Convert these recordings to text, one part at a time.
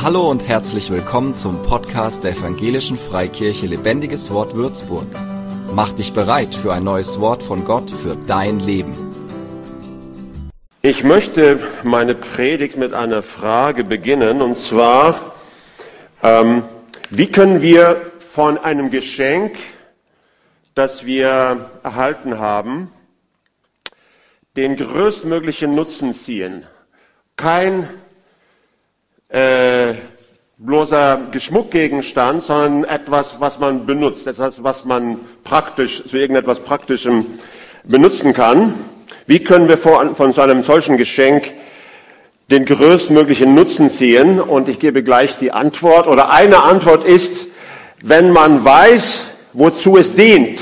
Hallo und herzlich willkommen zum Podcast der Evangelischen Freikirche Lebendiges Wort Würzburg. Mach dich bereit für ein neues Wort von Gott für dein Leben. Ich möchte meine Predigt mit einer Frage beginnen, und zwar, ähm, wie können wir von einem Geschenk, das wir erhalten haben, den größtmöglichen Nutzen ziehen? Kein äh, bloßer Geschmuckgegenstand, sondern etwas, was man benutzt, etwas, was man praktisch zu irgendetwas Praktischem benutzen kann. Wie können wir von, so einem solchen Geschenk den größtmöglichen Nutzen ziehen? Und ich gebe gleich die Antwort. Oder eine Antwort ist, wenn man weiß, wozu es dient.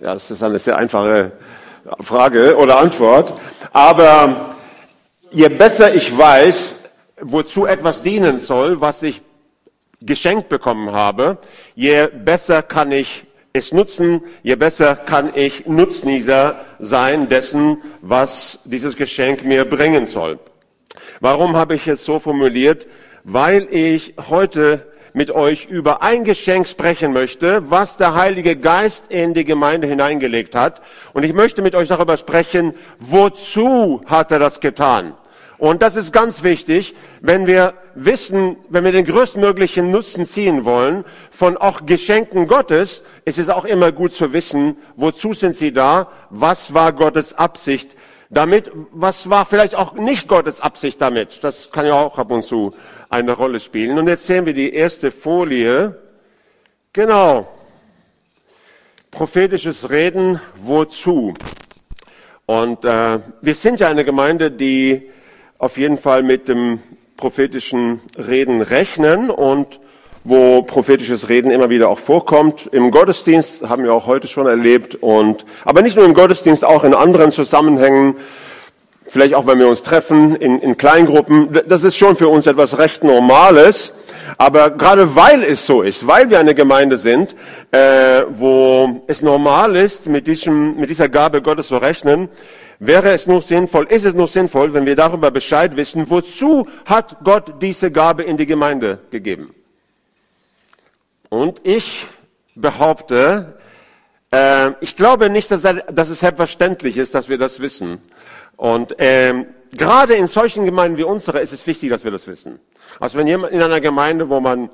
Ja, das ist eine sehr einfache Frage oder Antwort. Aber je besser ich weiß, wozu etwas dienen soll, was ich geschenkt bekommen habe, je besser kann ich es nutzen, je besser kann ich Nutznießer sein dessen, was dieses Geschenk mir bringen soll. Warum habe ich es so formuliert? Weil ich heute mit euch über ein Geschenk sprechen möchte, was der Heilige Geist in die Gemeinde hineingelegt hat. Und ich möchte mit euch darüber sprechen, wozu hat er das getan? Und das ist ganz wichtig, wenn wir wissen, wenn wir den größtmöglichen Nutzen ziehen wollen von auch Geschenken Gottes, ist es auch immer gut zu wissen, wozu sind sie da, was war Gottes Absicht damit, was war vielleicht auch nicht Gottes Absicht damit. Das kann ja auch ab und zu eine Rolle spielen. Und jetzt sehen wir die erste Folie. Genau. Prophetisches Reden, wozu? Und äh, wir sind ja eine Gemeinde, die auf jeden Fall mit dem prophetischen Reden rechnen und wo prophetisches Reden immer wieder auch vorkommt. Im Gottesdienst haben wir auch heute schon erlebt und, aber nicht nur im Gottesdienst, auch in anderen Zusammenhängen, vielleicht auch wenn wir uns treffen in, in Kleingruppen. Das ist schon für uns etwas recht Normales. Aber gerade weil es so ist, weil wir eine Gemeinde sind, äh, wo es normal ist, mit, diesem, mit dieser Gabe Gottes zu rechnen, wäre es nur sinnvoll, ist es nur sinnvoll, wenn wir darüber Bescheid wissen, wozu hat Gott diese Gabe in die Gemeinde gegeben. Und ich behaupte, äh, ich glaube nicht, dass, dass, es selbstverständlich ist, dass wir das wissen. Und äh, gerade in solchen Gemeinden wie unsere ist es wichtig, dass wir das wissen. Also wenn jemand in einer Gemeinde, wo man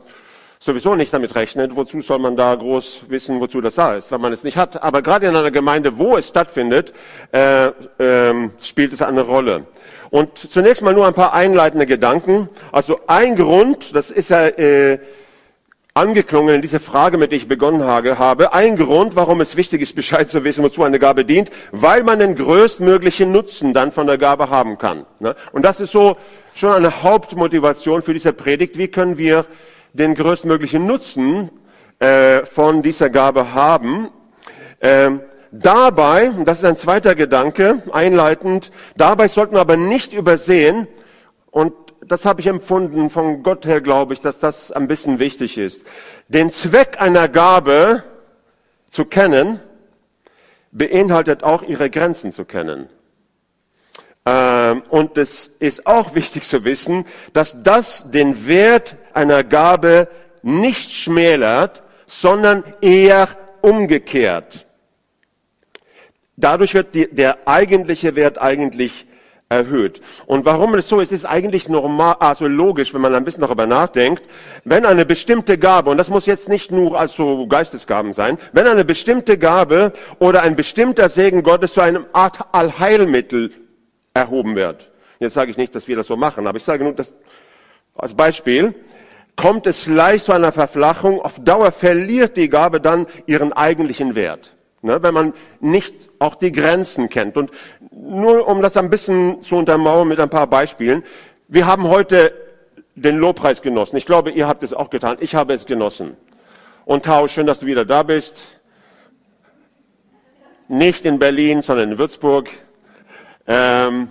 sowieso nicht damit rechnet, wozu soll man da groß wissen, wozu das da ist, wenn man es nicht hat. Aber gerade in einer Gemeinde, wo es stattfindet, äh, äh, spielt es eine Rolle. Und zunächst mal nur ein paar einleitende Gedanken. Also ein Grund, das ist ja äh, angeklungen in diese Frage, mit der ich begonnen habe, ein Grund, warum es wichtig ist, Bescheid zu wissen, wozu eine Gabe dient, weil man den größtmöglichen Nutzen dann von der Gabe haben kann. Ne? Und das ist so schon eine Hauptmotivation für diese Predigt. Wie können wir den größtmöglichen Nutzen äh, von dieser Gabe haben. Ähm, dabei, das ist ein zweiter Gedanke, einleitend, dabei sollten wir aber nicht übersehen, und das habe ich empfunden von Gott her, glaube ich, dass das ein bisschen wichtig ist, den Zweck einer Gabe zu kennen, beinhaltet auch ihre Grenzen zu kennen. Ähm, und es ist auch wichtig zu wissen, dass das den Wert einer Gabe nicht schmälert, sondern eher umgekehrt. Dadurch wird die, der eigentliche Wert eigentlich erhöht. Und warum es so ist, ist eigentlich normal, also logisch, wenn man ein bisschen darüber nachdenkt. Wenn eine bestimmte Gabe, und das muss jetzt nicht nur als so Geistesgaben sein, wenn eine bestimmte Gabe oder ein bestimmter Segen Gottes zu einem Art Allheilmittel erhoben wird. Jetzt sage ich nicht, dass wir das so machen, aber ich sage nur, dass als Beispiel kommt es leicht zu einer Verflachung. Auf Dauer verliert die Gabe dann ihren eigentlichen Wert. Ne, wenn man nicht auch die Grenzen kennt. Und nur um das ein bisschen zu untermauern mit ein paar Beispielen. Wir haben heute den Lobpreis genossen. Ich glaube, ihr habt es auch getan. Ich habe es genossen. Und Tau, schön, dass du wieder da bist. Nicht in Berlin, sondern in Würzburg. Ähm,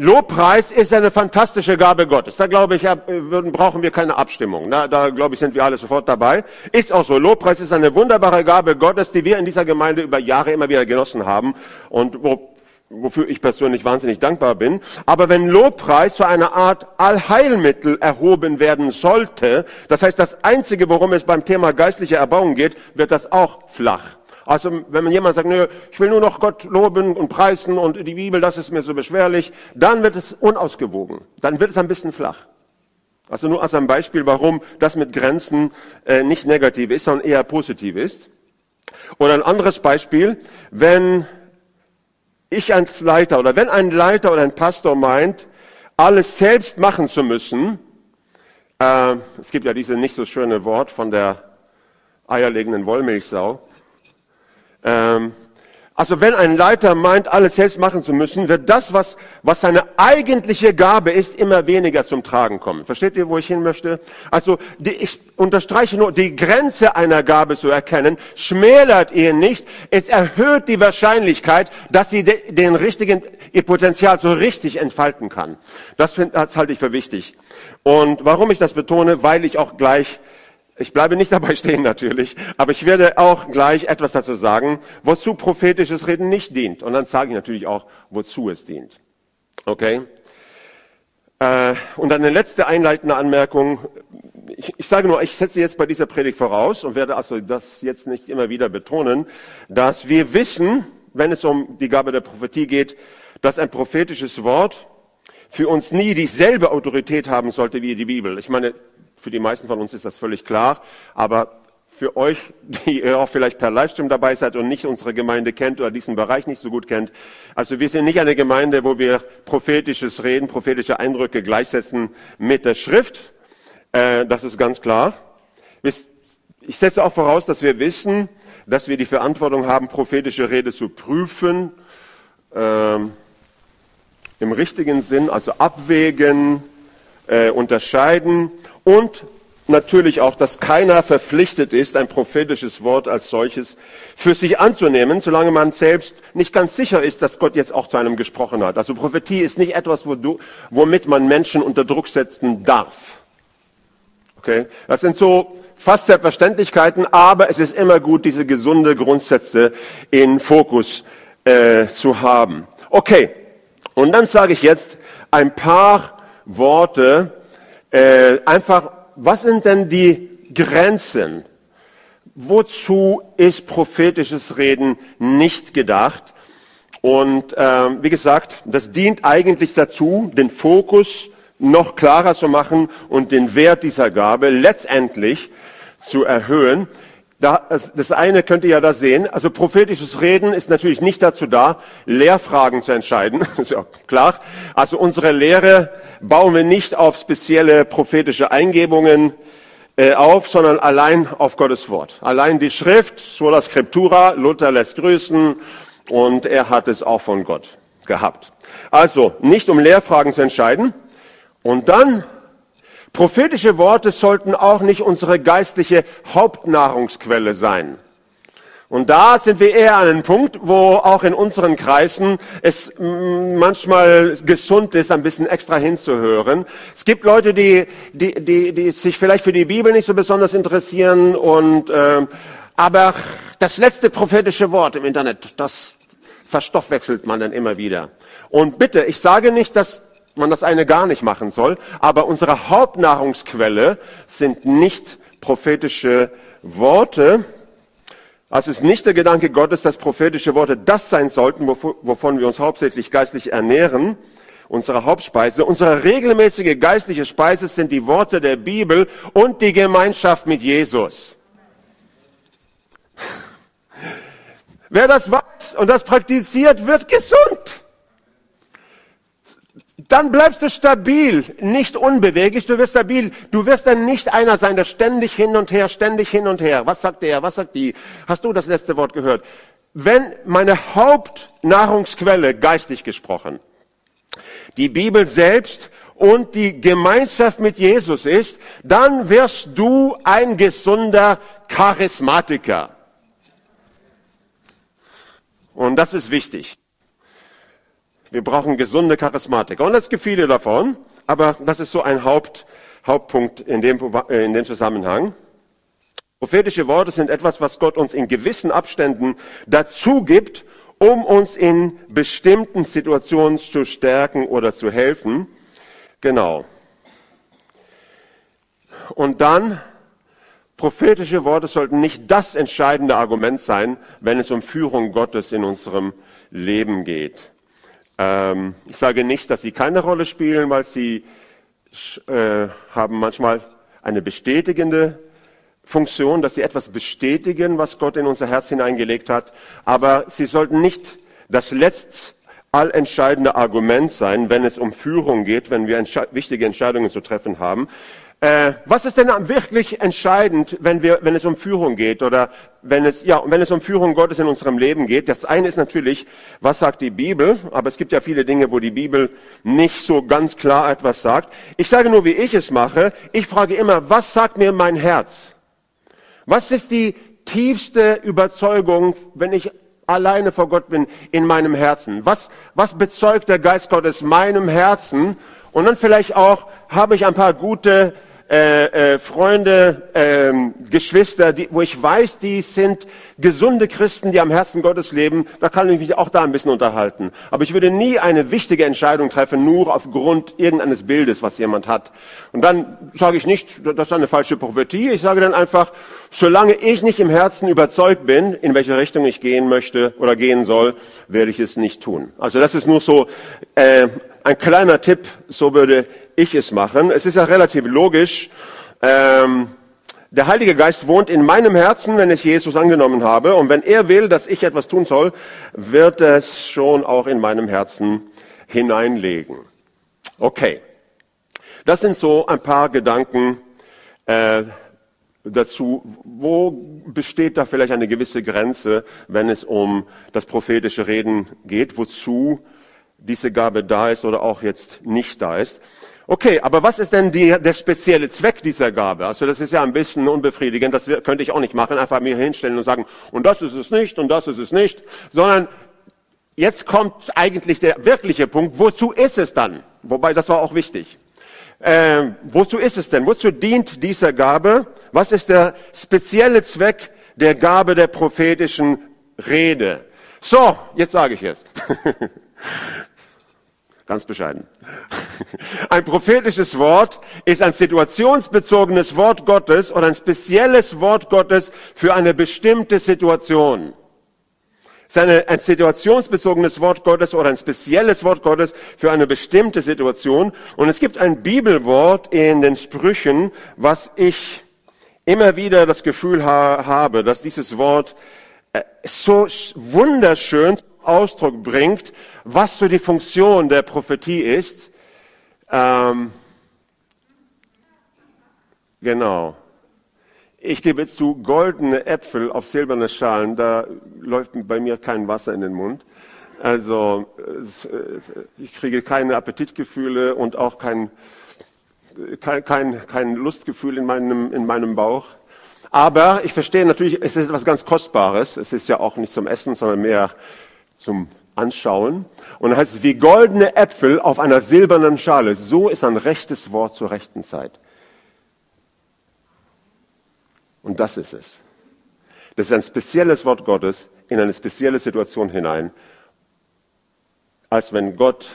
Lobpreis ist eine fantastische Gabe Gottes. Da glaube ich, brauchen wir keine Abstimmung. Da, da glaube ich, sind wir alle sofort dabei. Ist auch so. Lobpreis ist eine wunderbare Gabe Gottes, die wir in dieser Gemeinde über Jahre immer wieder genossen haben und wo wofür ich persönlich wahnsinnig dankbar bin. Aber wenn Lobpreis zu einer Art Allheilmittel erhoben werden sollte, das heißt, das Einzige, worum es beim Thema geistliche Erbauung geht, wird das auch flach. Also wenn man jemand sagt, nö, ich will nur noch Gott loben und preisen und die Bibel, das ist mir so beschwerlich, dann wird es unausgewogen. Dann wird es ein bisschen flach. Also nur als ein Beispiel, warum das mit Grenzen äh, nicht negativ ist, sondern eher positiv ist. Oder ein anderes Beispiel, wenn ich als Leiter oder wenn ein Leiter oder ein Pastor meint, alles selbst machen zu müssen, äh, es gibt ja dieses nicht so schöne Wort von der eierlegenden Wollmilchsau, ähm, also wenn ein Leiter meint, alles selbst machen zu müssen, wird das, was, was seine eigentliche Gabe ist, immer weniger zum Tragen kommen. Versteht ihr, wo ich hin möchte? Also die, ich unterstreiche nur, die Grenze einer Gabe zu erkennen, schmälert ihr nicht. Es erhöht die Wahrscheinlichkeit, dass sie de, den richtigen, ihr Potenzial so richtig entfalten kann. Das, find, das halte ich für wichtig. Und warum ich das betone, weil ich auch gleich ich bleibe nicht dabei stehen natürlich, aber ich werde auch gleich etwas dazu sagen, wozu prophetisches Reden nicht dient. Und dann sage ich natürlich auch, wozu es dient. Okay? Äh, und eine letzte einleitende Anmerkung. Ich, ich sage nur, ich setze jetzt bei dieser Predigt voraus und werde also das jetzt nicht immer wieder betonen, dass wir wissen, wenn es um die Gabe der Prophetie geht, dass ein prophetisches Wort für uns nie dieselbe Autorität haben sollte wie die Bibel. Ich meine, für die meisten von uns ist das völlig klar, aber für euch, die ihr auch vielleicht per Livestream dabei seid und nicht unsere Gemeinde kennt oder diesen Bereich nicht so gut kennt. Also wir sind nicht eine Gemeinde, wo wir prophetisches Reden, prophetische Eindrücke gleichsetzen mit der Schrift. Äh, das ist ganz klar. Ich setze auch voraus, dass wir wissen, dass wir die Verantwortung haben, prophetische Rede zu prüfen, äh, im richtigen Sinn, also abwägen, äh, unterscheiden und natürlich auch, dass keiner verpflichtet ist, ein prophetisches Wort als solches für sich anzunehmen, solange man selbst nicht ganz sicher ist, dass Gott jetzt auch zu einem gesprochen hat. Also Prophetie ist nicht etwas, womit man Menschen unter Druck setzen darf. Okay? Das sind so fast Selbstverständlichkeiten, aber es ist immer gut, diese gesunde Grundsätze in Fokus äh, zu haben. Okay, und dann sage ich jetzt ein paar Worte, äh, einfach, was sind denn die Grenzen? Wozu ist prophetisches Reden nicht gedacht? Und äh, wie gesagt, das dient eigentlich dazu, den Fokus noch klarer zu machen und den Wert dieser Gabe letztendlich zu erhöhen. Das eine könnt ihr ja da sehen. Also prophetisches Reden ist natürlich nicht dazu da, Lehrfragen zu entscheiden. ist ja klar. Also unsere Lehre bauen wir nicht auf spezielle prophetische Eingebungen äh, auf, sondern allein auf Gottes Wort. Allein die Schrift, sola scriptura, Luther lässt grüßen und er hat es auch von Gott gehabt. Also nicht um Lehrfragen zu entscheiden. Und dann Prophetische Worte sollten auch nicht unsere geistliche Hauptnahrungsquelle sein. Und da sind wir eher an einem Punkt, wo auch in unseren Kreisen es manchmal gesund ist, ein bisschen extra hinzuhören. Es gibt Leute, die, die, die, die sich vielleicht für die Bibel nicht so besonders interessieren und äh, aber das letzte prophetische Wort im Internet, das verstoffwechselt man dann immer wieder. Und bitte, ich sage nicht, dass man das eine gar nicht machen soll. Aber unsere Hauptnahrungsquelle sind nicht prophetische Worte. Also es ist nicht der Gedanke Gottes, dass prophetische Worte das sein sollten, wovon wir uns hauptsächlich geistlich ernähren. Unsere Hauptspeise, unsere regelmäßige geistliche Speise sind die Worte der Bibel und die Gemeinschaft mit Jesus. Wer das weiß und das praktiziert, wird gesund dann bleibst du stabil, nicht unbeweglich, du wirst stabil. Du wirst dann nicht einer sein, der ständig hin und her, ständig hin und her. Was sagt der, was sagt die? Hast du das letzte Wort gehört? Wenn meine Hauptnahrungsquelle, geistig gesprochen, die Bibel selbst und die Gemeinschaft mit Jesus ist, dann wirst du ein gesunder Charismatiker. Und das ist wichtig. Wir brauchen gesunde Charismatiker. Und es gibt viele davon, aber das ist so ein Haupt, Hauptpunkt in dem, äh, in dem Zusammenhang. Prophetische Worte sind etwas, was Gott uns in gewissen Abständen dazu gibt, um uns in bestimmten Situationen zu stärken oder zu helfen. Genau. Und dann, prophetische Worte sollten nicht das entscheidende Argument sein, wenn es um Führung Gottes in unserem Leben geht. Ähm, ich sage nicht, dass sie keine Rolle spielen, weil sie äh, haben manchmal eine bestätigende Funktion, dass sie etwas bestätigen, was Gott in unser Herz hineingelegt hat. Aber sie sollten nicht das letzt allentscheidende Argument sein, wenn es um Führung geht, wenn wir entsche wichtige Entscheidungen zu treffen haben. Äh, was ist denn wirklich entscheidend, wenn, wir, wenn es um Führung geht oder wenn es, ja, wenn es um Führung Gottes in unserem Leben geht? Das eine ist natürlich, was sagt die Bibel? Aber es gibt ja viele Dinge, wo die Bibel nicht so ganz klar etwas sagt. Ich sage nur, wie ich es mache. Ich frage immer, was sagt mir mein Herz? Was ist die tiefste Überzeugung, wenn ich alleine vor Gott bin, in meinem Herzen? Was, was bezeugt der Geist Gottes meinem Herzen? Und dann vielleicht auch, habe ich ein paar gute äh, äh, Freunde, äh, Geschwister, die, wo ich weiß, die sind gesunde Christen, die am Herzen Gottes leben, da kann ich mich auch da ein bisschen unterhalten. Aber ich würde nie eine wichtige Entscheidung treffen, nur aufgrund irgendeines Bildes, was jemand hat. Und dann sage ich nicht, das ist eine falsche Prophetie. Ich sage dann einfach, solange ich nicht im Herzen überzeugt bin, in welche Richtung ich gehen möchte oder gehen soll, werde ich es nicht tun. Also das ist nur so äh, ein kleiner Tipp, so würde ich es machen. Es ist ja relativ logisch. Ähm, der Heilige Geist wohnt in meinem Herzen, wenn ich Jesus angenommen habe. Und wenn er will, dass ich etwas tun soll, wird es schon auch in meinem Herzen hineinlegen. Okay. Das sind so ein paar Gedanken äh, dazu, wo besteht da vielleicht eine gewisse Grenze, wenn es um das prophetische Reden geht, wozu diese Gabe da ist oder auch jetzt nicht da ist. Okay, aber was ist denn die, der spezielle Zweck dieser Gabe? Also das ist ja ein bisschen unbefriedigend, das könnte ich auch nicht machen, einfach mir hinstellen und sagen, und das ist es nicht und das ist es nicht, sondern jetzt kommt eigentlich der wirkliche Punkt, wozu ist es dann? Wobei, das war auch wichtig. Ähm, wozu ist es denn? Wozu dient diese Gabe? Was ist der spezielle Zweck der Gabe der prophetischen Rede? So, jetzt sage ich es. Ganz bescheiden. Ein prophetisches Wort ist ein situationsbezogenes Wort Gottes oder ein spezielles Wort Gottes für eine bestimmte Situation. Es ist ein situationsbezogenes Wort Gottes oder ein spezielles Wort Gottes für eine bestimmte Situation. Und es gibt ein Bibelwort in den Sprüchen, was ich immer wieder das Gefühl ha habe, dass dieses Wort äh, so wunderschön Ausdruck bringt, was so die Funktion der Prophetie ist. Ähm, genau. Ich gebe zu, goldene Äpfel auf silberne Schalen, da läuft bei mir kein Wasser in den Mund. Also ich kriege keine Appetitgefühle und auch kein, kein, kein, kein Lustgefühl in meinem, in meinem Bauch. Aber ich verstehe natürlich, es ist etwas ganz Kostbares. Es ist ja auch nicht zum Essen, sondern mehr zum Anschauen. Und dann heißt es, wie goldene Äpfel auf einer silbernen Schale. So ist ein rechtes Wort zur rechten Zeit. Und das ist es. Das ist ein spezielles Wort Gottes in eine spezielle Situation hinein, als wenn Gott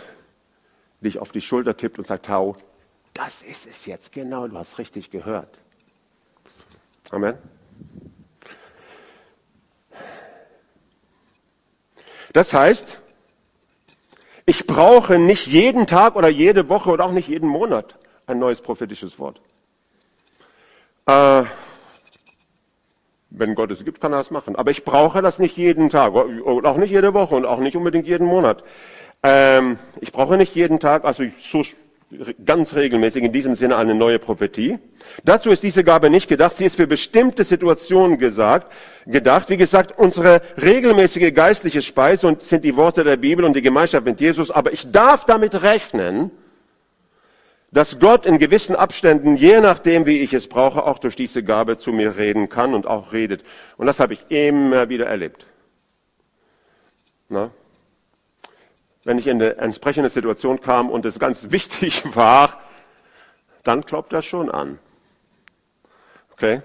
dich auf die Schulter tippt und sagt, hau, das ist es jetzt, genau, du hast richtig gehört. Amen. Das heißt, ich brauche nicht jeden Tag oder jede Woche oder auch nicht jeden Monat ein neues prophetisches Wort. Äh, wenn Gott es gibt, kann er es machen. Aber ich brauche das nicht jeden Tag und auch nicht jede Woche und auch nicht unbedingt jeden Monat. Ähm, ich brauche nicht jeden Tag, also so ganz regelmäßig in diesem Sinne eine neue Prophetie. Dazu ist diese Gabe nicht gedacht. Sie ist für bestimmte Situationen gesagt, gedacht. Wie gesagt, unsere regelmäßige geistliche Speise und sind die Worte der Bibel und die Gemeinschaft mit Jesus. Aber ich darf damit rechnen, dass Gott in gewissen Abständen, je nachdem, wie ich es brauche, auch durch diese Gabe zu mir reden kann und auch redet. Und das habe ich immer wieder erlebt. Na? Wenn ich in eine entsprechende Situation kam und es ganz wichtig war, dann klopft das schon an. Okay?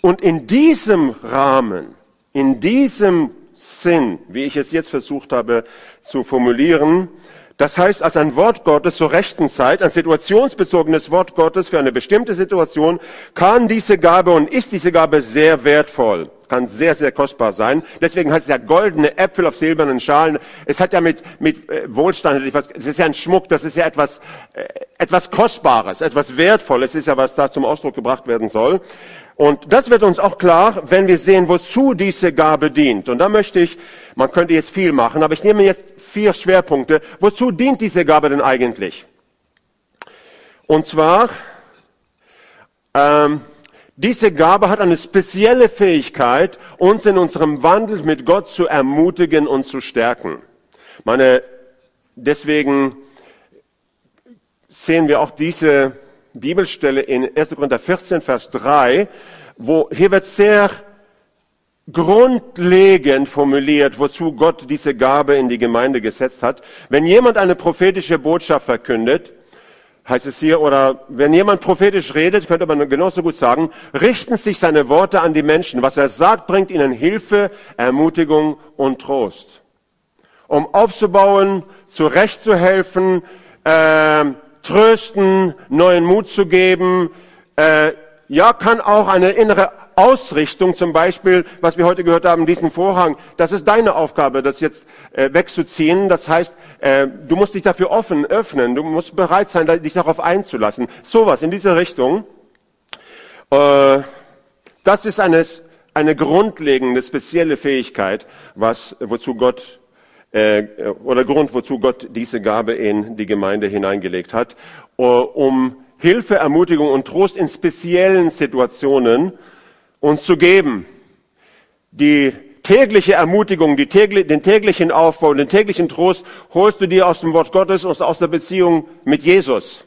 Und in diesem Rahmen in diesem Sinn, wie ich es jetzt versucht habe zu formulieren, das heißt, als ein Wort Gottes zur rechten Zeit, ein situationsbezogenes Wort Gottes für eine bestimmte Situation, kann diese Gabe und ist diese Gabe sehr wertvoll, kann sehr, sehr kostbar sein. Deswegen heißt es ja goldene Äpfel auf silbernen Schalen. Es hat ja mit, mit äh, Wohlstand es ist ja ein Schmuck, das ist ja etwas, äh, etwas Kostbares, etwas Wertvolles, ist ja, was da zum Ausdruck gebracht werden soll. Und das wird uns auch klar, wenn wir sehen, wozu diese Gabe dient. Und da möchte ich, man könnte jetzt viel machen, aber ich nehme jetzt vier Schwerpunkte. Wozu dient diese Gabe denn eigentlich? Und zwar, ähm, diese Gabe hat eine spezielle Fähigkeit, uns in unserem Wandel mit Gott zu ermutigen und zu stärken. Meine, deswegen sehen wir auch diese Bibelstelle in 1. Korinther 14, Vers 3, wo hier wird sehr grundlegend formuliert, wozu Gott diese Gabe in die Gemeinde gesetzt hat. Wenn jemand eine prophetische Botschaft verkündet, heißt es hier, oder wenn jemand prophetisch redet, könnte man genauso gut sagen, richten sich seine Worte an die Menschen. Was er sagt, bringt ihnen Hilfe, Ermutigung und Trost. Um aufzubauen, zurechtzuhelfen, äh, trösten, neuen Mut zu geben. Äh, ja, kann auch eine innere Ausrichtung, zum Beispiel, was wir heute gehört haben, diesen Vorhang, das ist deine Aufgabe, das jetzt äh, wegzuziehen. Das heißt, äh, du musst dich dafür offen öffnen, du musst bereit sein, dich darauf einzulassen. Sowas in diese Richtung. Äh, das ist eine, eine grundlegende, spezielle Fähigkeit, was, wozu Gott äh, oder Grund, wozu Gott diese Gabe in die Gemeinde hineingelegt hat, äh, um Hilfe, Ermutigung und Trost in speziellen Situationen uns zu geben. Die tägliche Ermutigung, die täglich, den täglichen Aufbau, den täglichen Trost holst du dir aus dem Wort Gottes und aus der Beziehung mit Jesus.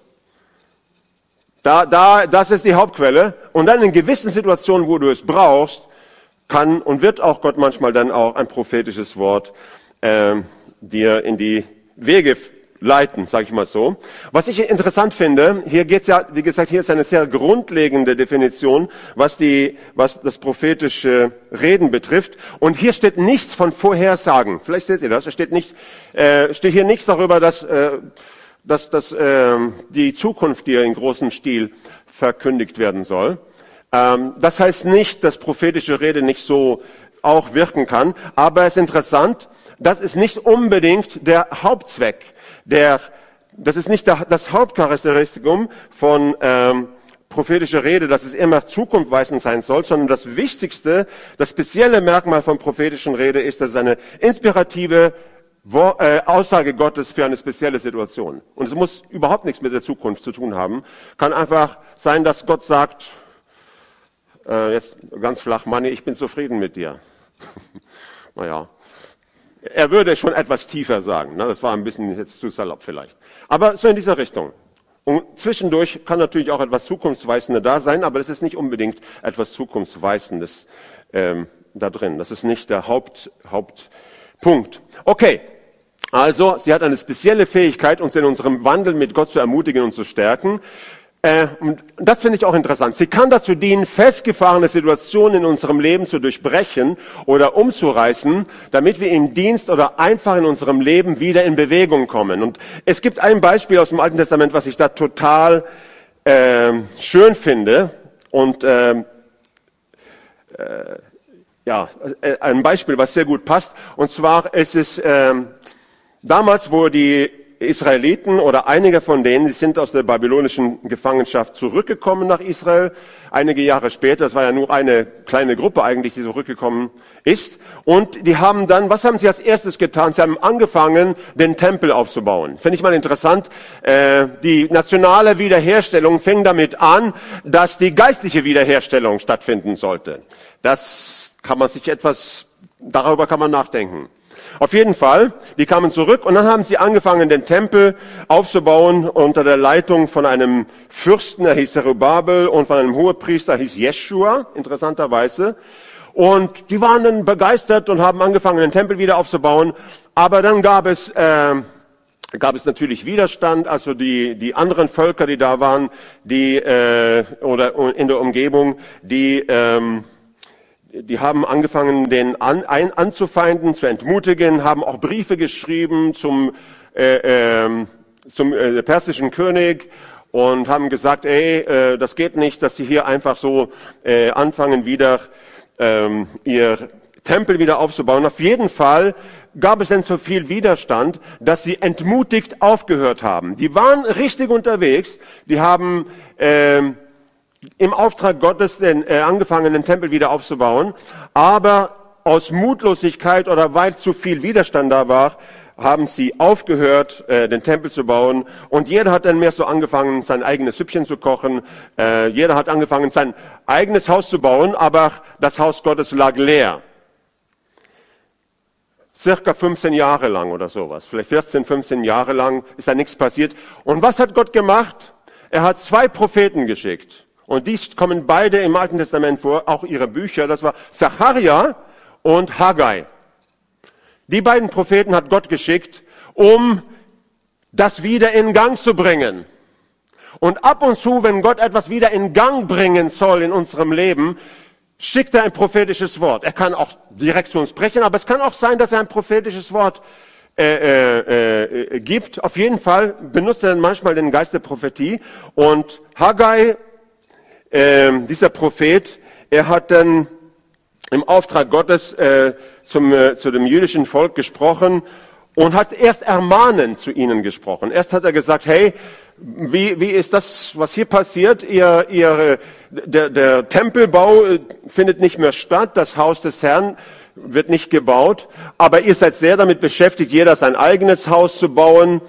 Da, da, das ist die Hauptquelle. Und dann in gewissen Situationen, wo du es brauchst, kann und wird auch Gott manchmal dann auch ein prophetisches Wort äh, dir in die Wege leiten, sage ich mal so. Was ich interessant finde, hier geht's ja, wie gesagt, hier ist eine sehr grundlegende Definition, was die, was das prophetische Reden betrifft. Und hier steht nichts von Vorhersagen. Vielleicht seht ihr das. Es steht nichts, äh, steht hier nichts darüber, dass, äh, dass, dass äh, die Zukunft dir in großem Stil verkündigt werden soll. Ähm, das heißt nicht, dass prophetische Rede nicht so auch wirken kann. Aber es ist interessant, das ist nicht unbedingt der Hauptzweck. Der, das ist nicht das Hauptcharakteristikum von ähm, prophetischer Rede, dass es immer zukunftweisend sein soll, sondern das Wichtigste, das spezielle Merkmal von prophetischen Rede ist, dass es eine inspirative äh, Aussage Gottes für eine spezielle Situation. Und es muss überhaupt nichts mit der Zukunft zu tun haben. Kann einfach sein, dass Gott sagt, äh, jetzt ganz flach, Manni, ich bin zufrieden mit dir. naja, er würde schon etwas tiefer sagen. Ne? Das war ein bisschen jetzt zu salopp vielleicht. Aber so in dieser Richtung. Und zwischendurch kann natürlich auch etwas Zukunftsweisendes da sein, aber es ist nicht unbedingt etwas Zukunftsweisendes ähm, da drin. Das ist nicht der Haupt, Hauptpunkt. Okay, also sie hat eine spezielle Fähigkeit, uns in unserem Wandel mit Gott zu ermutigen und zu stärken. Äh, und das finde ich auch interessant. Sie kann dazu dienen, festgefahrene Situationen in unserem Leben zu durchbrechen oder umzureißen, damit wir im Dienst oder einfach in unserem Leben wieder in Bewegung kommen. Und es gibt ein Beispiel aus dem Alten Testament, was ich da total äh, schön finde. Und äh, äh, ja, äh, ein Beispiel, was sehr gut passt. Und zwar ist es äh, damals, wo die Israeliten oder einige von denen, die sind aus der babylonischen Gefangenschaft zurückgekommen nach Israel. Einige Jahre später, es war ja nur eine kleine Gruppe eigentlich, die zurückgekommen ist. Und die haben dann, was haben sie als erstes getan? Sie haben angefangen, den Tempel aufzubauen. Finde ich mal interessant. Äh, die nationale Wiederherstellung fing damit an, dass die geistliche Wiederherstellung stattfinden sollte. Das kann man sich etwas, darüber kann man nachdenken. Auf jeden Fall, die kamen zurück und dann haben sie angefangen, den Tempel aufzubauen unter der Leitung von einem Fürsten, der hieß Zerubabel, und von einem Hohepriester, der hieß Jeshua, interessanterweise. Und die waren dann begeistert und haben angefangen, den Tempel wieder aufzubauen. Aber dann gab es, äh, gab es natürlich Widerstand, also die, die anderen Völker, die da waren, die, äh, oder in der Umgebung, die, ähm, die haben angefangen, den an, ein, anzufeinden, zu entmutigen, haben auch Briefe geschrieben zum, äh, äh, zum äh, persischen König und haben gesagt, ey, äh, das geht nicht, dass sie hier einfach so äh, anfangen, wieder ähm, ihr Tempel wieder aufzubauen. Auf jeden Fall gab es denn so viel Widerstand, dass sie entmutigt aufgehört haben. Die waren richtig unterwegs, die haben äh, im Auftrag Gottes den, äh, angefangen, den Tempel wieder aufzubauen, aber aus Mutlosigkeit oder weil zu viel Widerstand da war, haben sie aufgehört, äh, den Tempel zu bauen. Und jeder hat dann mehr so angefangen, sein eigenes Süppchen zu kochen. Äh, jeder hat angefangen, sein eigenes Haus zu bauen, aber das Haus Gottes lag leer. Circa 15 Jahre lang oder sowas. Vielleicht 14, 15 Jahre lang ist da nichts passiert. Und was hat Gott gemacht? Er hat zwei Propheten geschickt. Und dies kommen beide im Alten Testament vor, auch ihre Bücher. Das war Zacharia und Haggai. Die beiden Propheten hat Gott geschickt, um das wieder in Gang zu bringen. Und ab und zu, wenn Gott etwas wieder in Gang bringen soll in unserem Leben, schickt er ein prophetisches Wort. Er kann auch direkt zu uns sprechen, aber es kann auch sein, dass er ein prophetisches Wort äh, äh, äh, gibt. Auf jeden Fall benutzt er manchmal den Geist der Prophetie. Und Haggai, äh, dieser Prophet, er hat dann im Auftrag Gottes äh, zum, äh, zu dem jüdischen Volk gesprochen und hat erst ermahnend zu ihnen gesprochen. Erst hat er gesagt, hey, wie, wie ist das, was hier passiert? Ihr, ihr, der, der Tempelbau äh, findet nicht mehr statt, das Haus des Herrn wird nicht gebaut, aber ihr seid sehr damit beschäftigt, jeder sein eigenes Haus zu bauen.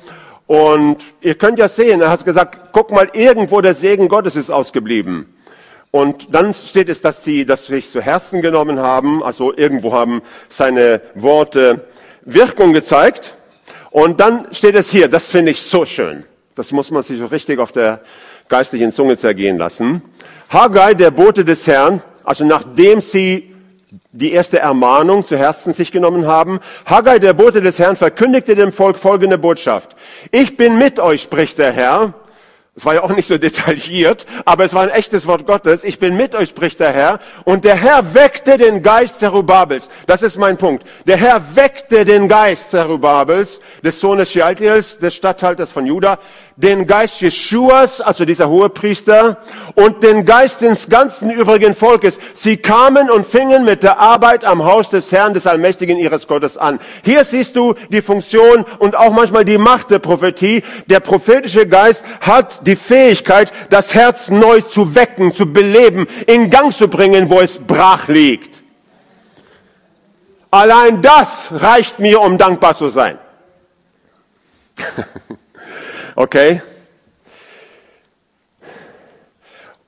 Und ihr könnt ja sehen, er hat gesagt, guck mal, irgendwo der Segen Gottes ist ausgeblieben. Und dann steht es, dass sie das sich zu Herzen genommen haben, also irgendwo haben seine Worte Wirkung gezeigt. Und dann steht es hier, das finde ich so schön. Das muss man sich so richtig auf der geistlichen Zunge zergehen lassen. Haggai, der Bote des Herrn, also nachdem sie die erste Ermahnung zu Herzen sich genommen haben. Haggai, der Bote des Herrn, verkündigte dem Volk folgende Botschaft. Ich bin mit euch, spricht der Herr, es war ja auch nicht so detailliert, aber es war ein echtes Wort Gottes. Ich bin mit euch, spricht der Herr. Und der Herr weckte den Geist Zerubabels. Das ist mein Punkt. Der Herr weckte den Geist Zerubabels, des Sohnes Shealtiels, des Statthalters von Juda, den Geist Jeschuas, also dieser Hohepriester, und den Geist des ganzen übrigen Volkes. Sie kamen und fingen mit der Arbeit am Haus des Herrn, des Allmächtigen ihres Gottes an. Hier siehst du die Funktion und auch manchmal die Macht der Prophetie. Der prophetische Geist hat die Fähigkeit, das Herz neu zu wecken, zu beleben, in Gang zu bringen, wo es brach liegt. Allein das reicht mir, um dankbar zu sein. Okay?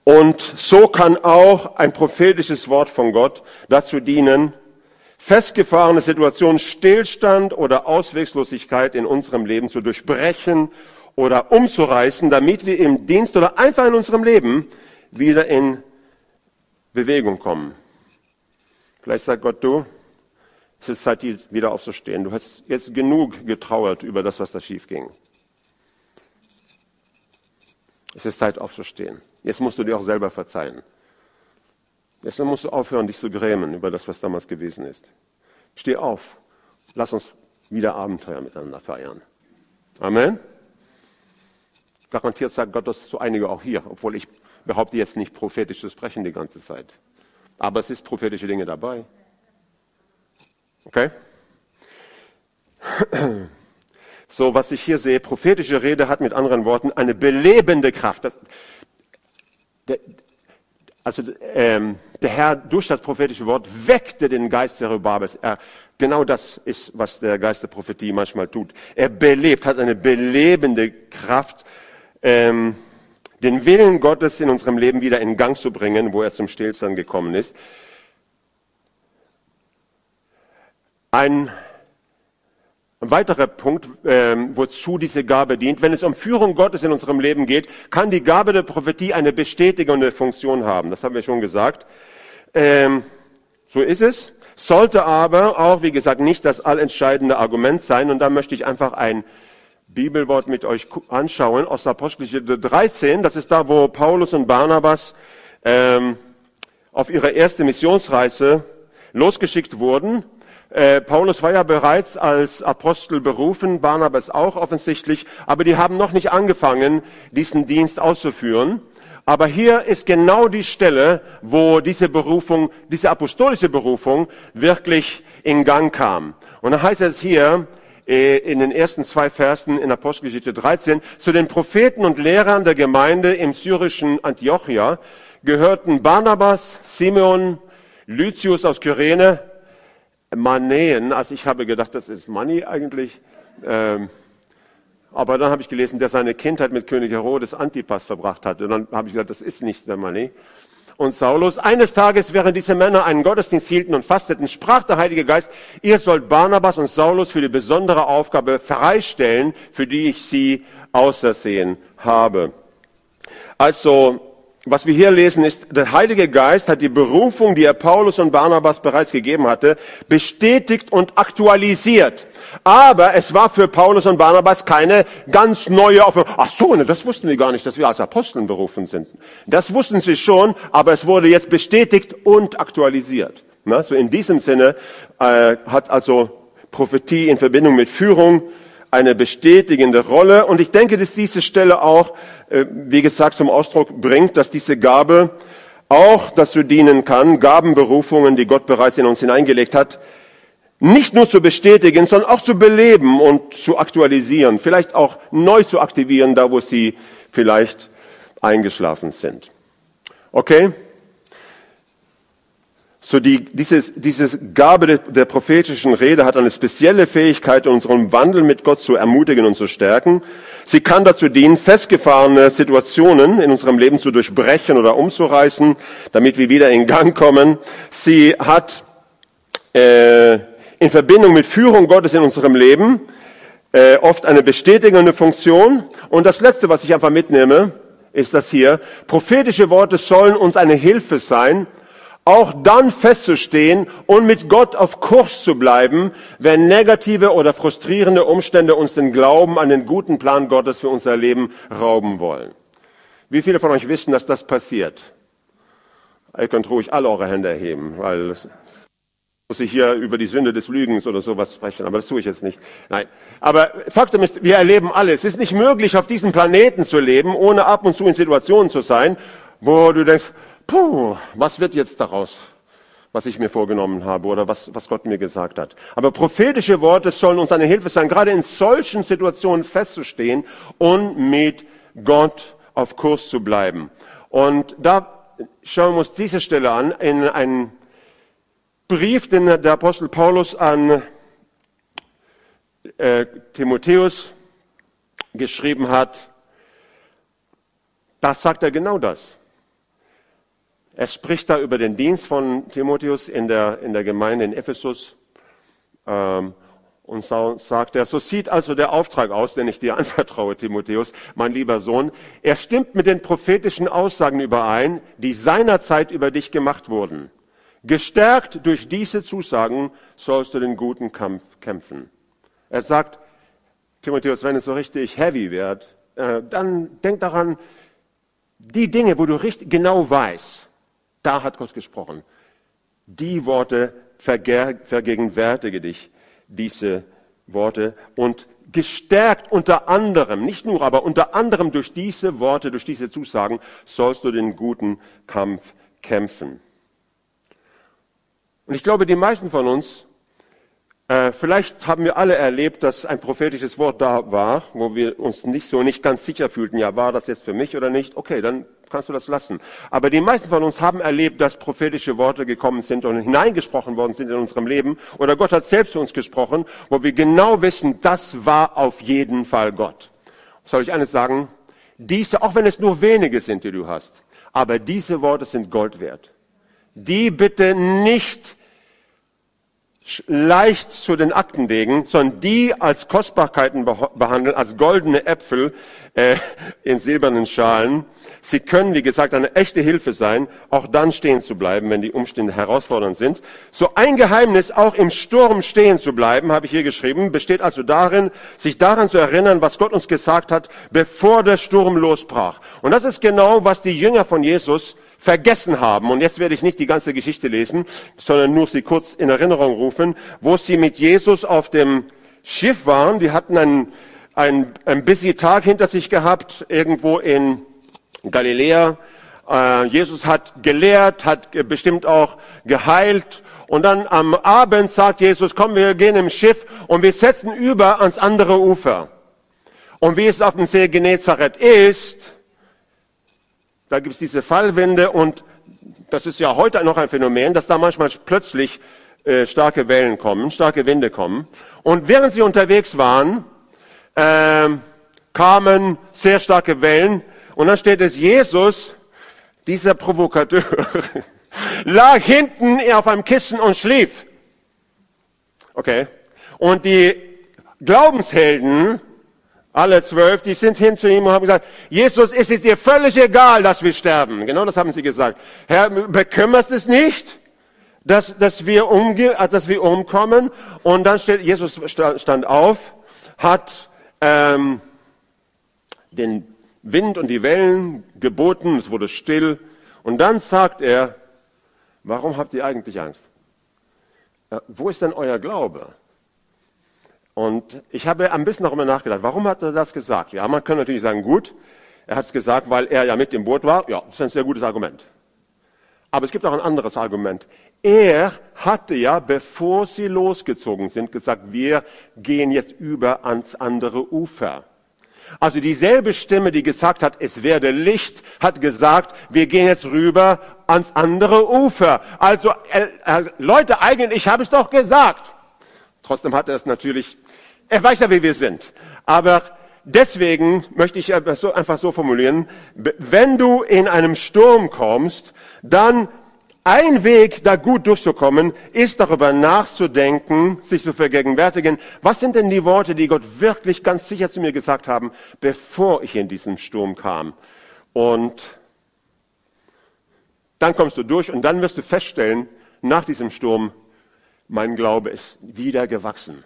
Und so kann auch ein prophetisches Wort von Gott dazu dienen, festgefahrene Situationen, Stillstand oder Auswegslosigkeit in unserem Leben zu durchbrechen oder umzureißen, damit wir im Dienst oder einfach in unserem Leben wieder in Bewegung kommen. Vielleicht sagt Gott, du, es ist Zeit, wieder aufzustehen. Du hast jetzt genug getrauert über das, was da schief ging. Es ist Zeit aufzustehen. Jetzt musst du dir auch selber verzeihen. Jetzt musst du aufhören, dich zu grämen über das, was damals gewesen ist. Steh auf. Lass uns wieder Abenteuer miteinander feiern. Amen. Garantiert sagt Gott das zu einigen auch hier, obwohl ich behaupte jetzt nicht prophetisch zu sprechen die ganze Zeit. Aber es ist prophetische Dinge dabei. Okay? So, was ich hier sehe, prophetische Rede hat mit anderen Worten eine belebende Kraft. Das, der, also ähm, der Herr durch das prophetische Wort weckte den Geist der Rubabes. Er, genau das ist, was der Geist der Prophetie manchmal tut. Er belebt, hat eine belebende Kraft, ähm, den Willen Gottes in unserem Leben wieder in Gang zu bringen, wo er zum Stillstand gekommen ist. Ein ein weiterer Punkt, ähm, wozu diese Gabe dient, wenn es um Führung Gottes in unserem Leben geht, kann die Gabe der Prophetie eine bestätigende Funktion haben. Das haben wir schon gesagt. Ähm, so ist es. Sollte aber auch, wie gesagt, nicht das allentscheidende Argument sein. Und da möchte ich einfach ein Bibelwort mit euch anschauen aus der Apostelgeschichte 13. Das ist da, wo Paulus und Barnabas ähm, auf ihre erste Missionsreise losgeschickt wurden. Äh, Paulus war ja bereits als Apostel berufen, Barnabas auch offensichtlich, aber die haben noch nicht angefangen, diesen Dienst auszuführen. Aber hier ist genau die Stelle, wo diese Berufung, diese apostolische Berufung wirklich in Gang kam. Und da heißt es hier, äh, in den ersten zwei Versen in Apostelgeschichte 13, zu den Propheten und Lehrern der Gemeinde im syrischen Antiochia gehörten Barnabas, Simeon, Lycius aus Kyrene, Manäen, also ich habe gedacht, das ist Mani eigentlich, ähm, aber dann habe ich gelesen, der seine Kindheit mit König Herodes Antipas verbracht hat. Und dann habe ich gedacht, das ist nicht der Mani und Saulus. Eines Tages, während diese Männer einen Gottesdienst hielten und fasteten, sprach der Heilige Geist, ihr sollt Barnabas und Saulus für die besondere Aufgabe freistellen, für die ich sie ausersehen habe. Also, was wir hier lesen ist, der Heilige Geist hat die Berufung, die er Paulus und Barnabas bereits gegeben hatte, bestätigt und aktualisiert. Aber es war für Paulus und Barnabas keine ganz neue Aufgabe. Ach so, ne, das wussten wir gar nicht, dass wir als Aposteln berufen sind. Das wussten sie schon, aber es wurde jetzt bestätigt und aktualisiert. So in diesem Sinne äh, hat also Prophetie in Verbindung mit Führung eine bestätigende Rolle. Und ich denke, dass diese Stelle auch, äh, wie gesagt, zum Ausdruck bringt, dass diese Gabe auch dazu dienen kann, Gabenberufungen, die Gott bereits in uns hineingelegt hat, nicht nur zu bestätigen, sondern auch zu beleben und zu aktualisieren, vielleicht auch neu zu aktivieren, da wo sie vielleicht eingeschlafen sind. Okay? So die, dieses, dieses Gabe der, prophetischen Rede hat eine spezielle Fähigkeit, unseren Wandel mit Gott zu ermutigen und zu stärken. Sie kann dazu dienen, festgefahrene Situationen in unserem Leben zu durchbrechen oder umzureißen, damit wir wieder in Gang kommen. Sie hat äh, in Verbindung mit Führung Gottes in unserem Leben äh, oft eine bestätigende Funktion. Und das Letzte, was ich einfach mitnehme, ist das hier. Prophetische Worte sollen uns eine Hilfe sein, auch dann festzustehen und mit Gott auf Kurs zu bleiben, wenn negative oder frustrierende Umstände uns den Glauben an den guten Plan Gottes für unser Leben rauben wollen. Wie viele von euch wissen, dass das passiert? Ihr könnt ruhig alle eure Hände erheben, weil muss ich hier über die Sünde des Lügens oder sowas sprechen, aber das tue ich jetzt nicht. Nein. Aber Faktum ist, wir erleben alles. Es ist nicht möglich, auf diesem Planeten zu leben, ohne ab und zu in Situationen zu sein, wo du denkst, puh, was wird jetzt daraus, was ich mir vorgenommen habe oder was, was Gott mir gesagt hat. Aber prophetische Worte sollen uns eine Hilfe sein, gerade in solchen Situationen festzustehen und mit Gott auf Kurs zu bleiben. Und da schauen wir uns diese Stelle an, in einen Brief, den der Apostel Paulus an äh, Timotheus geschrieben hat, da sagt er genau das. Er spricht da über den Dienst von Timotheus in der, in der Gemeinde in Ephesus ähm, und so, sagt er, so sieht also der Auftrag aus, den ich dir anvertraue, Timotheus, mein lieber Sohn. Er stimmt mit den prophetischen Aussagen überein, die seinerzeit über dich gemacht wurden. Gestärkt durch diese Zusagen sollst du den guten Kampf kämpfen. Er sagt, Timotheus, wenn es so richtig heavy wird, äh, dann denk daran, die Dinge, wo du richtig genau weißt, da hat Gott gesprochen. Die Worte vergegenwärtige dich, diese Worte und gestärkt unter anderem, nicht nur, aber unter anderem durch diese Worte, durch diese Zusagen, sollst du den guten Kampf kämpfen. Und ich glaube, die meisten von uns, äh, vielleicht haben wir alle erlebt, dass ein prophetisches Wort da war, wo wir uns nicht so nicht ganz sicher fühlten, ja, war das jetzt für mich oder nicht? Okay, dann kannst du das lassen. Aber die meisten von uns haben erlebt, dass prophetische Worte gekommen sind und hineingesprochen worden sind in unserem Leben. Oder Gott hat selbst zu uns gesprochen, wo wir genau wissen, das war auf jeden Fall Gott. Soll ich eines sagen? Diese, auch wenn es nur wenige sind, die du hast, aber diese Worte sind Gold wert. Die bitte nicht leicht zu den Akten legen, sondern die als Kostbarkeiten behandeln, als goldene Äpfel äh, in silbernen Schalen. Sie können, wie gesagt, eine echte Hilfe sein, auch dann stehen zu bleiben, wenn die Umstände herausfordernd sind. So ein Geheimnis, auch im Sturm stehen zu bleiben, habe ich hier geschrieben, besteht also darin, sich daran zu erinnern, was Gott uns gesagt hat, bevor der Sturm losbrach. Und das ist genau, was die Jünger von Jesus vergessen haben. Und jetzt werde ich nicht die ganze Geschichte lesen, sondern nur sie kurz in Erinnerung rufen, wo sie mit Jesus auf dem Schiff waren. Die hatten einen, einen, einen busy Tag hinter sich gehabt, irgendwo in Galiläa. Äh, Jesus hat gelehrt, hat bestimmt auch geheilt. Und dann am Abend sagt Jesus, komm, wir gehen im Schiff und wir setzen über ans andere Ufer. Und wie es auf dem See Genezareth ist, da gibt es diese Fallwinde und das ist ja heute noch ein Phänomen, dass da manchmal plötzlich äh, starke Wellen kommen, starke Winde kommen. Und während sie unterwegs waren, äh, kamen sehr starke Wellen und dann steht es, Jesus, dieser Provokateur, lag hinten auf einem Kissen und schlief. Okay. Und die Glaubenshelden alle zwölf, die sind hin zu ihm und haben gesagt, Jesus, es ist dir völlig egal, dass wir sterben. Genau das haben sie gesagt. Herr, bekümmerst es nicht, dass, dass, wir, umge äh, dass wir umkommen? Und dann steht, Jesus stand auf, hat ähm, den Wind und die Wellen geboten, es wurde still. Und dann sagt er, warum habt ihr eigentlich Angst? Äh, wo ist denn euer Glaube? Und ich habe ein bisschen darüber nachgedacht, warum hat er das gesagt? Ja, man kann natürlich sagen, gut, er hat es gesagt, weil er ja mit dem Boot war. Ja, das ist ein sehr gutes Argument. Aber es gibt auch ein anderes Argument. Er hatte ja, bevor sie losgezogen sind, gesagt, wir gehen jetzt über ans andere Ufer. Also dieselbe Stimme, die gesagt hat, es werde Licht, hat gesagt, wir gehen jetzt rüber ans andere Ufer. Also äh, äh, Leute, eigentlich habe ich es doch gesagt. Trotzdem hat er es natürlich er weiß ja, wie wir sind. Aber deswegen möchte ich so, einfach so formulieren, wenn du in einem Sturm kommst, dann ein Weg, da gut durchzukommen, ist darüber nachzudenken, sich zu vergegenwärtigen, was sind denn die Worte, die Gott wirklich ganz sicher zu mir gesagt haben, bevor ich in diesen Sturm kam. Und dann kommst du durch und dann wirst du feststellen, nach diesem Sturm, mein Glaube ist wieder gewachsen.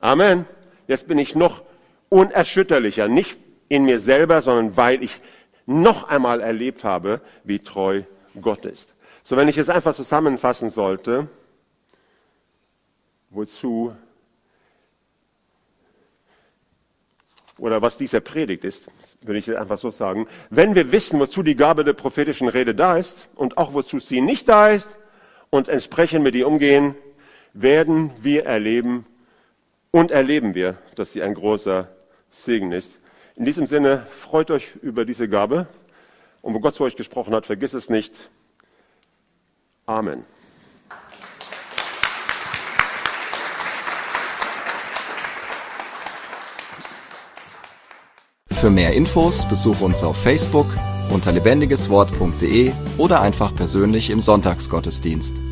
Amen. Jetzt bin ich noch unerschütterlicher, nicht in mir selber, sondern weil ich noch einmal erlebt habe, wie treu Gott ist. So, wenn ich es einfach zusammenfassen sollte, wozu oder was diese Predigt ist, würde ich einfach so sagen. Wenn wir wissen, wozu die Gabe der prophetischen Rede da ist und auch wozu sie nicht da ist und entsprechend mit ihr umgehen, werden wir erleben, und erleben wir, dass sie ein großer Segen ist. In diesem Sinne, freut euch über diese Gabe. Und wo Gott zu euch gesprochen hat, vergiss es nicht. Amen. Für mehr Infos besuche uns auf Facebook unter lebendigeswort.de oder einfach persönlich im Sonntagsgottesdienst.